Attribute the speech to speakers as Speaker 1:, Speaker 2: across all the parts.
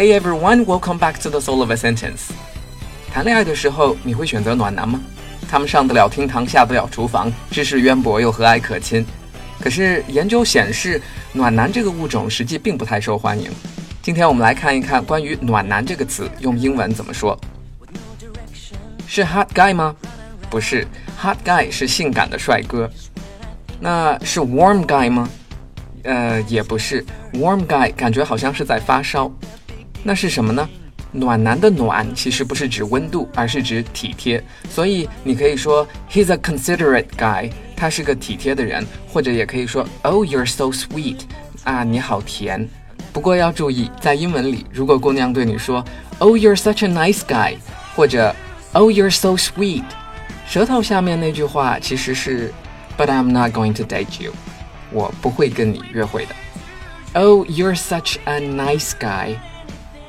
Speaker 1: Hey everyone, welcome back to the Soul of a Sentence。谈恋爱的时候，你会选择暖男吗？他们上得了厅堂，下得了厨房，知识渊博又和蔼可亲。可是研究显示，暖男这个物种实际并不太受欢迎。今天我们来看一看关于“暖男”这个词用英文怎么说。是 hot guy 吗？不是，hot guy 是性感的帅哥。那是 warm guy 吗？呃，也不是，warm guy 感觉好像是在发烧。那是什么呢？暖男的暖其实不是指温度，而是指体贴。所以你可以说 He's a considerate guy，他是个体贴的人，或者也可以说 Oh you're so sweet，啊你好甜。不过要注意，在英文里，如果姑娘对你说 Oh you're such a nice guy，或者 Oh you're so sweet，舌头下面那句话其实是 But I'm not going to date you，我不会跟你约会的。Oh you're such a nice guy。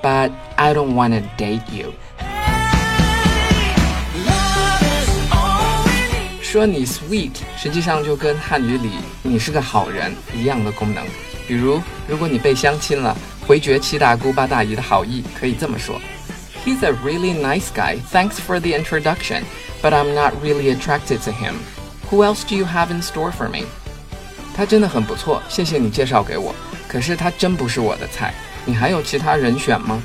Speaker 1: but I don't want to date you. 说你 sweet，实际上就跟汉语里你是个好人一样的功能。比如，如果你被相亲了，回绝七大姑八大姨的好意，可以这么说：He's a really nice guy. Thanks for the introduction, but I'm not really attracted to him. Who else do you have in store for me? 他真的很不错，谢谢你介绍给我。可是他真不是我的菜。 你还有其他人选吗？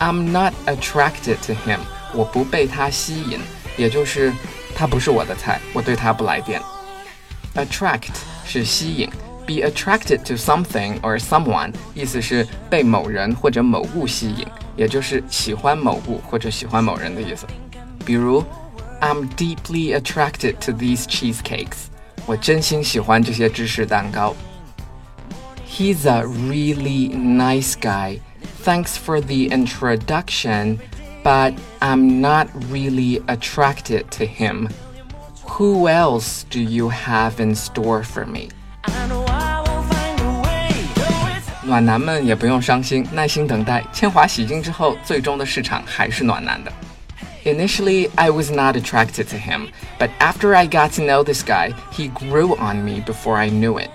Speaker 1: I'm not attracted to him，我不被他吸引，也就是他不是我的菜，我对他不来电。Attract 是吸引，be attracted to something or someone，意思是被某人或者某物吸引，也就是喜欢某物或者喜欢某人的意思。比如，I'm deeply attracted to these cheesecakes，我真心喜欢这些芝士蛋糕。 He's a really nice guy. Thanks for the introduction, but I'm not really attracted to him. Who else do you have in store for me? 暖男们也不用伤心，耐心等待。铅华洗净之后，最终的市场还是暖男的。Initially, I was not attracted to him, but after I got to know this guy, he grew on me before I knew it.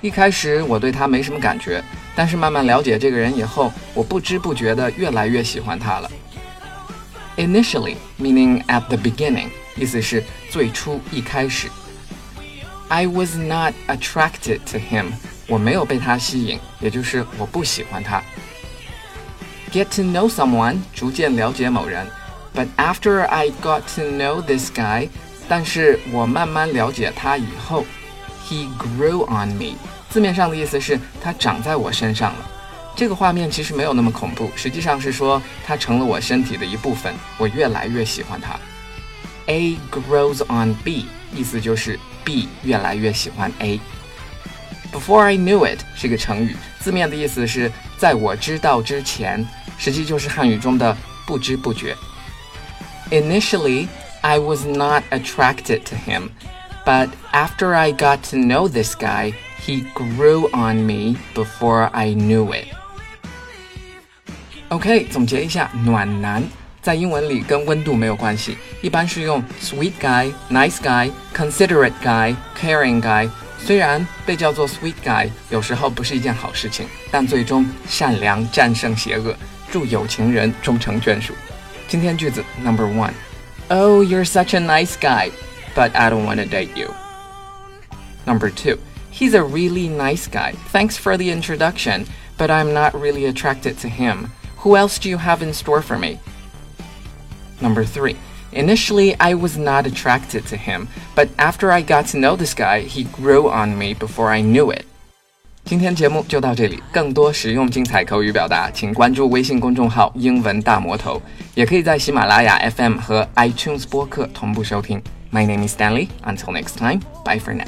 Speaker 1: 一开始我对他没什么感觉，但是慢慢了解这个人以后，我不知不觉的越来越喜欢他了。Initially meaning at the beginning，意思是最初一开始。I was not attracted to him，我没有被他吸引，也就是我不喜欢他。Get to know someone，逐渐了解某人。But after I got to know this guy，但是我慢慢了解他以后。 He grew on me，字面上的意思是他长在我身上了。这个画面其实没有那么恐怖，实际上是说他成了我身体的一部分，我越来越喜欢他。A grows on B，意思就是 B 越来越喜欢 A。Before I knew it 是个成语，字面的意思是在我知道之前，实际就是汉语中的不知不觉。Initially, I was not attracted to him. But after I got to know this guy, he grew on me before I knew it. OK，总结一下，暖男在英文里跟温度没有关系，一般是用 sweet guy、nice guy、considerate guy、caring guy。虽然被叫做 sweet guy 有时候不是一件好事情，但最终善良战胜邪恶，祝有情人终成眷属。今天句子 Number One。Oh, you're such a nice guy But I don't want to date you. Number two, he's a really nice guy. Thanks for the introduction, but I'm not really attracted to him. Who else do you have in store for me? Number three, initially I was not attracted to him, but after I got to know this guy, he grew on me before I knew it. 今天节目就到这里，更多实用精彩口语表达，请关注微信公众号“英文大魔头”，也可以在喜马拉雅 FM 和 iTunes 播客同步收听。My name is Stanley. Until next time, bye for now.